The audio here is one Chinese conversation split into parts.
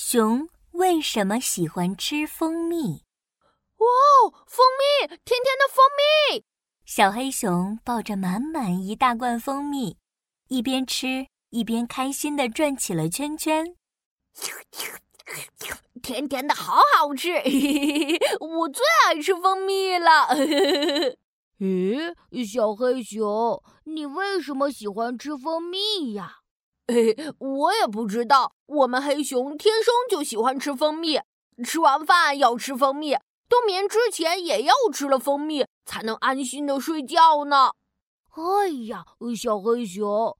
熊为什么喜欢吃蜂蜜？哇哦，蜂蜜，甜甜的蜂蜜！小黑熊抱着满满一大罐蜂蜜，一边吃一边开心地转起了圈圈。甜甜的，好好吃！我最爱吃蜂蜜了。咦，小黑熊，你为什么喜欢吃蜂蜜呀？嘿，我也不知道。我们黑熊天生就喜欢吃蜂蜜，吃完饭要吃蜂蜜，冬眠之前也要吃了蜂蜜，才能安心的睡觉呢。哎呀，小黑熊，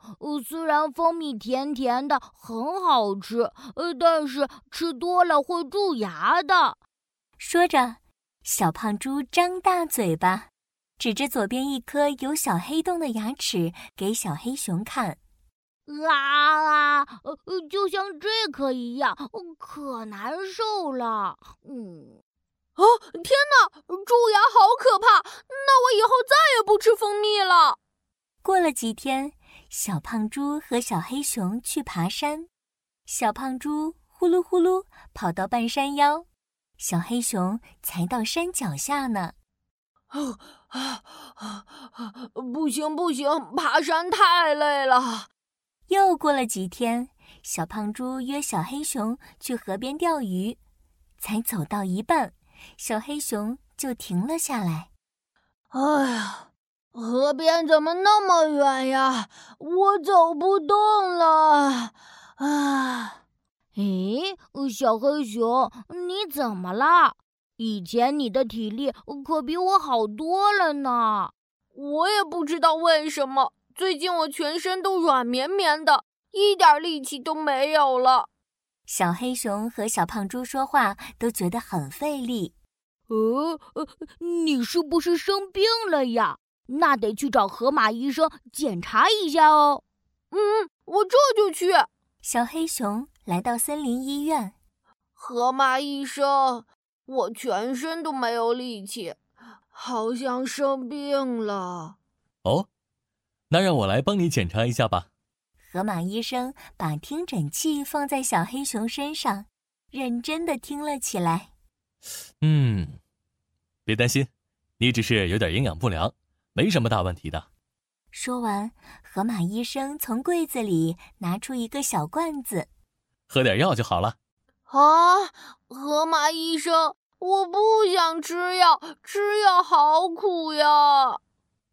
虽然蜂蜜甜甜的很好吃，但是吃多了会蛀牙的。说着，小胖猪张大嘴巴，指着左边一颗有小黑洞的牙齿给小黑熊看。啊啊！呃，就像这颗一样，可难受了。嗯，啊，天哪，蛀牙好可怕！那我以后再也不吃蜂蜜了。过了几天，小胖猪和小黑熊去爬山，小胖猪呼噜呼噜跑到半山腰，小黑熊才到山脚下呢。啊啊啊！不行不行，爬山太累了。又过了几天，小胖猪约小黑熊去河边钓鱼，才走到一半，小黑熊就停了下来。哎呀，河边怎么那么远呀？我走不动了。啊！咦，小黑熊，你怎么了？以前你的体力可比我好多了呢。我也不知道为什么。最近我全身都软绵绵的，一点力气都没有了。小黑熊和小胖猪说话都觉得很费力。呃呃，你是不是生病了呀？那得去找河马医生检查一下哦。嗯，我这就去。小黑熊来到森林医院。河马医生，我全身都没有力气，好像生病了。哦。那让我来帮你检查一下吧。河马医生把听诊器放在小黑熊身上，认真的听了起来。嗯，别担心，你只是有点营养不良，没什么大问题的。说完，河马医生从柜子里拿出一个小罐子，喝点药就好了。啊，河马医生，我不想吃药，吃药好苦呀。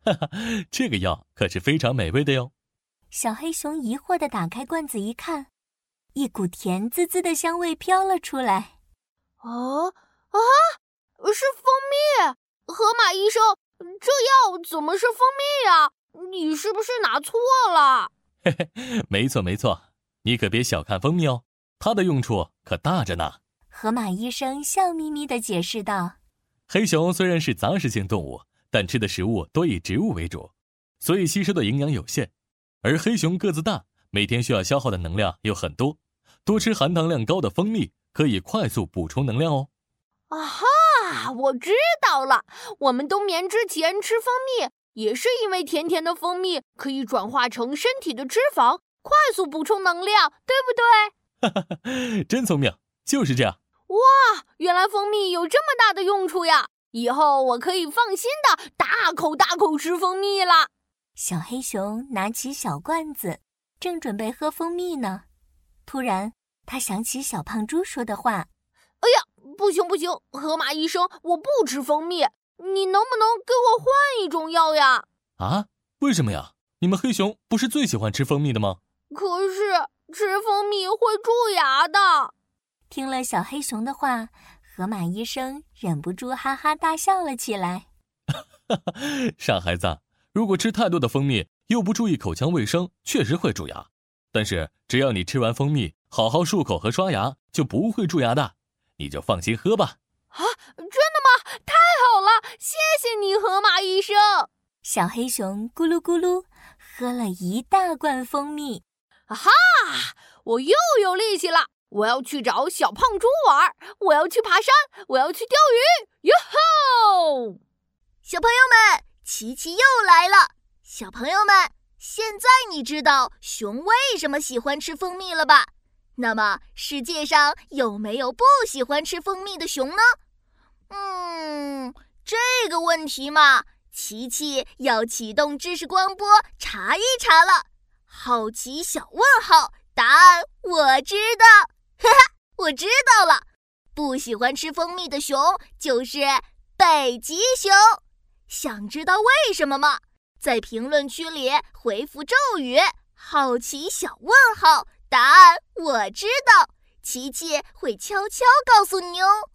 哈哈，这个药可是非常美味的哟。小黑熊疑惑的打开罐子一看，一股甜滋滋的香味飘了出来。哦啊，是蜂蜜！河马医生，这药怎么是蜂蜜呀？你是不是拿错了？嘿嘿，没错没错，你可别小看蜂蜜哦，它的用处可大着呢。河马医生笑眯眯的解释道：“黑熊虽然是杂食性动物。”但吃的食物多以植物为主，所以吸收的营养有限。而黑熊个子大，每天需要消耗的能量又很多，多吃含糖量高的蜂蜜可以快速补充能量哦。啊哈，我知道了，我们冬眠之前吃蜂蜜，也是因为甜甜的蜂蜜可以转化成身体的脂肪，快速补充能量，对不对？哈哈，真聪明，就是这样。哇，原来蜂蜜有这么大的用处呀！以后我可以放心的大口大口吃蜂蜜了。小黑熊拿起小罐子，正准备喝蜂蜜呢，突然他想起小胖猪说的话：“哎呀，不行不行，河马医生，我不吃蜂蜜，你能不能给我换一种药呀？”啊？为什么呀？你们黑熊不是最喜欢吃蜂蜜的吗？可是吃蜂蜜会蛀牙的。听了小黑熊的话。河马医生忍不住哈哈大笑了起来。傻孩子，如果吃太多的蜂蜜，又不注意口腔卫生，确实会蛀牙。但是只要你吃完蜂蜜，好好漱口和刷牙，就不会蛀牙的。你就放心喝吧。啊，真的吗？太好了，谢谢你，河马医生。小黑熊咕噜咕噜喝了一大罐蜂蜜。啊哈，我又有力气了。我要去找小胖猪玩，我要去爬山，我要去钓鱼。哟吼！小朋友们，琪琪又来了。小朋友们，现在你知道熊为什么喜欢吃蜂蜜了吧？那么世界上有没有不喜欢吃蜂蜜的熊呢？嗯，这个问题嘛，琪琪要启动知识光波查一查了。好奇小问号，答案我知道，哈哈，我知道了，不喜欢吃蜂蜜的熊就是北极熊。想知道为什么吗？在评论区里回复咒语“好奇小问号”，答案我知道，琪琪会悄悄告诉你哦。